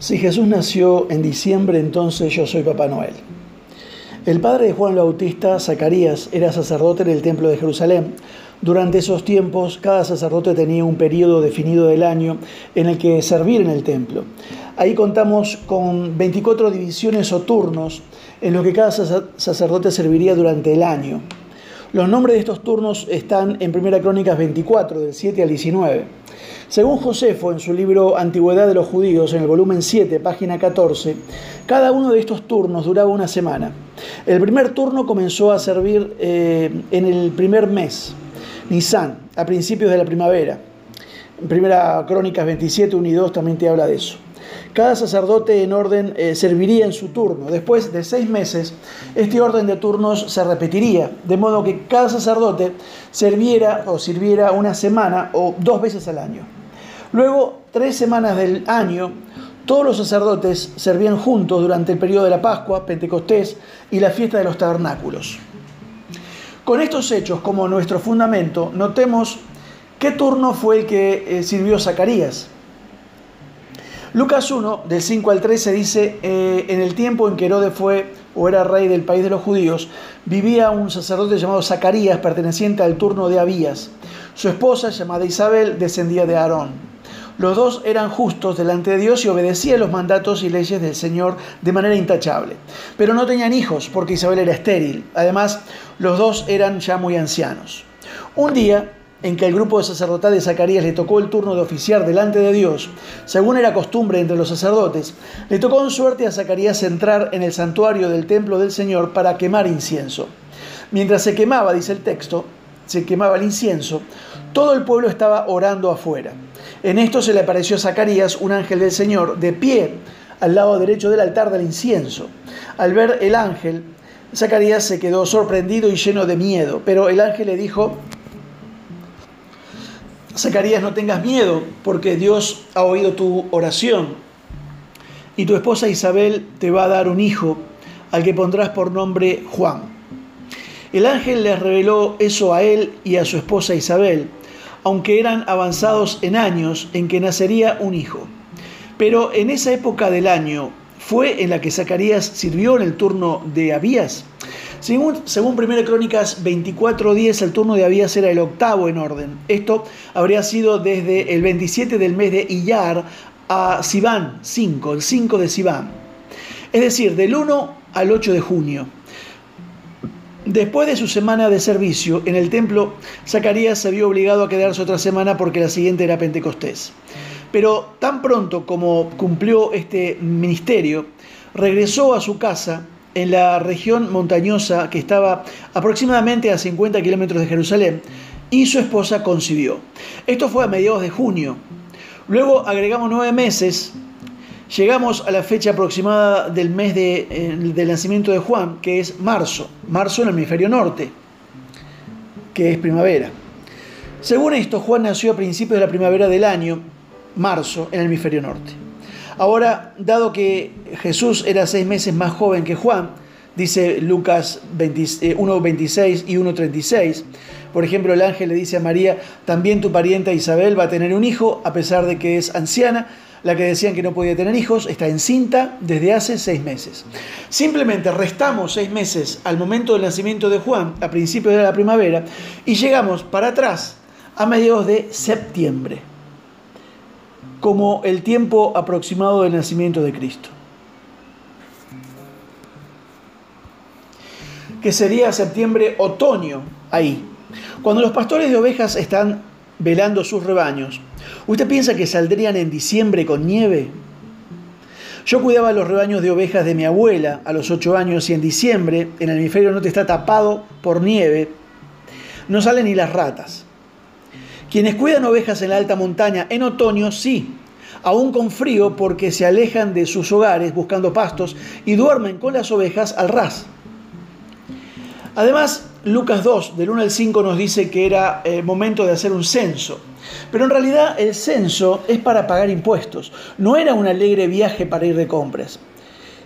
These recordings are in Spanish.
Si Jesús nació en diciembre, entonces yo soy Papá Noel. El padre de Juan Bautista, Zacarías, era sacerdote en el templo de Jerusalén. Durante esos tiempos, cada sacerdote tenía un periodo definido del año en el que servir en el templo. Ahí contamos con 24 divisiones o turnos en los que cada sacerdote serviría durante el año. Los nombres de estos turnos están en Primera Crónicas 24, del 7 al 19. Según Josefo, en su libro Antigüedad de los Judíos, en el volumen 7, página 14, cada uno de estos turnos duraba una semana. El primer turno comenzó a servir eh, en el primer mes, Nisan, a principios de la primavera. En Primera Crónicas 27, 1 y 2 también te habla de eso. Cada sacerdote en orden eh, serviría en su turno. Después de seis meses, este orden de turnos se repetiría, de modo que cada sacerdote sirviera o sirviera una semana o dos veces al año. Luego, tres semanas del año, todos los sacerdotes servían juntos durante el periodo de la Pascua, Pentecostés y la fiesta de los tabernáculos. Con estos hechos como nuestro fundamento, notemos qué turno fue el que eh, sirvió Zacarías. Lucas 1, del 5 al 13, dice, eh, en el tiempo en que Herodes fue o era rey del país de los judíos, vivía un sacerdote llamado Zacarías, perteneciente al turno de Abías. Su esposa, llamada Isabel, descendía de Aarón. Los dos eran justos delante de Dios y obedecían los mandatos y leyes del Señor de manera intachable. Pero no tenían hijos porque Isabel era estéril. Además, los dos eran ya muy ancianos. Un día, en que el grupo de sacerdotal de Zacarías le tocó el turno de oficiar delante de Dios, según era costumbre entre los sacerdotes, le tocó en suerte a Zacarías entrar en el santuario del templo del Señor para quemar incienso. Mientras se quemaba, dice el texto, se quemaba el incienso, todo el pueblo estaba orando afuera. En esto se le apareció a Zacarías un ángel del Señor de pie al lado derecho del altar del incienso. Al ver el ángel, Zacarías se quedó sorprendido y lleno de miedo, pero el ángel le dijo, Zacarías, no tengas miedo, porque Dios ha oído tu oración. Y tu esposa Isabel te va a dar un hijo, al que pondrás por nombre Juan. El ángel le reveló eso a él y a su esposa Isabel, aunque eran avanzados en años en que nacería un hijo. Pero en esa época del año fue en la que Zacarías sirvió en el turno de Abías. Según, según 1 Crónicas 24.10, el turno de Abías era el octavo en orden. Esto habría sido desde el 27 del mes de Iyar a Sivan 5, el 5 de Sivan. Es decir, del 1 al 8 de junio. Después de su semana de servicio en el templo, Zacarías se vio obligado a quedarse otra semana porque la siguiente era Pentecostés. Pero tan pronto como cumplió este ministerio, regresó a su casa en la región montañosa que estaba aproximadamente a 50 kilómetros de Jerusalén y su esposa concibió. Esto fue a mediados de junio. Luego agregamos nueve meses, llegamos a la fecha aproximada del mes de, eh, del nacimiento de Juan, que es marzo, marzo en el hemisferio norte, que es primavera. Según esto, Juan nació a principios de la primavera del año, marzo, en el hemisferio norte. Ahora, dado que Jesús era seis meses más joven que Juan, dice Lucas 1.26 eh, y 1.36, por ejemplo, el ángel le dice a María, también tu parienta Isabel va a tener un hijo, a pesar de que es anciana, la que decían que no podía tener hijos, está encinta desde hace seis meses. Simplemente restamos seis meses al momento del nacimiento de Juan, a principios de la primavera, y llegamos para atrás a mediados de septiembre como el tiempo aproximado del nacimiento de Cristo. Que sería septiembre, otoño, ahí. Cuando los pastores de ovejas están velando sus rebaños, ¿usted piensa que saldrían en diciembre con nieve? Yo cuidaba los rebaños de ovejas de mi abuela a los ocho años y en diciembre, en el hemisferio norte está tapado por nieve, no salen ni las ratas. Quienes cuidan ovejas en la alta montaña en otoño, sí, aún con frío porque se alejan de sus hogares buscando pastos y duermen con las ovejas al ras. Además, Lucas 2, del 1 al 5, nos dice que era eh, momento de hacer un censo. Pero en realidad el censo es para pagar impuestos, no era un alegre viaje para ir de compras.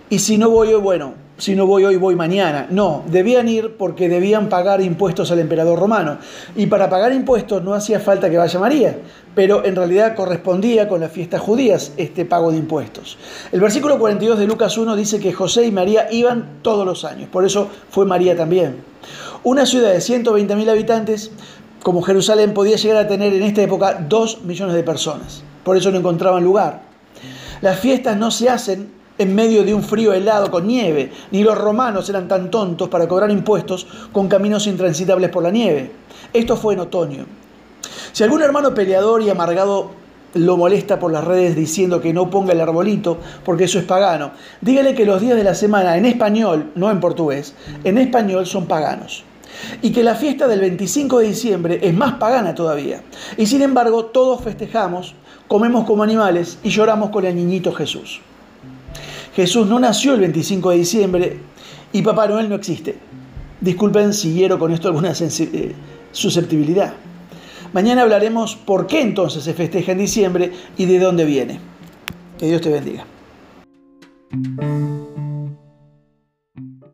Y si no voy bueno, si no voy hoy, voy mañana. No, debían ir porque debían pagar impuestos al emperador romano. Y para pagar impuestos no hacía falta que vaya María, pero en realidad correspondía con las fiestas judías este pago de impuestos. El versículo 42 de Lucas 1 dice que José y María iban todos los años, por eso fue María también. Una ciudad de 120.000 habitantes como Jerusalén podía llegar a tener en esta época 2 millones de personas, por eso no encontraban lugar. Las fiestas no se hacen en medio de un frío helado con nieve, ni los romanos eran tan tontos para cobrar impuestos con caminos intransitables por la nieve. Esto fue en otoño. Si algún hermano peleador y amargado lo molesta por las redes diciendo que no ponga el arbolito porque eso es pagano, dígale que los días de la semana en español, no en portugués, en español son paganos. Y que la fiesta del 25 de diciembre es más pagana todavía. Y sin embargo, todos festejamos, comemos como animales y lloramos con el niñito Jesús. Jesús no nació el 25 de diciembre y Papá Noel no existe. Disculpen si hiero con esto alguna eh, susceptibilidad. Mañana hablaremos por qué entonces se festeja en diciembre y de dónde viene. Que Dios te bendiga.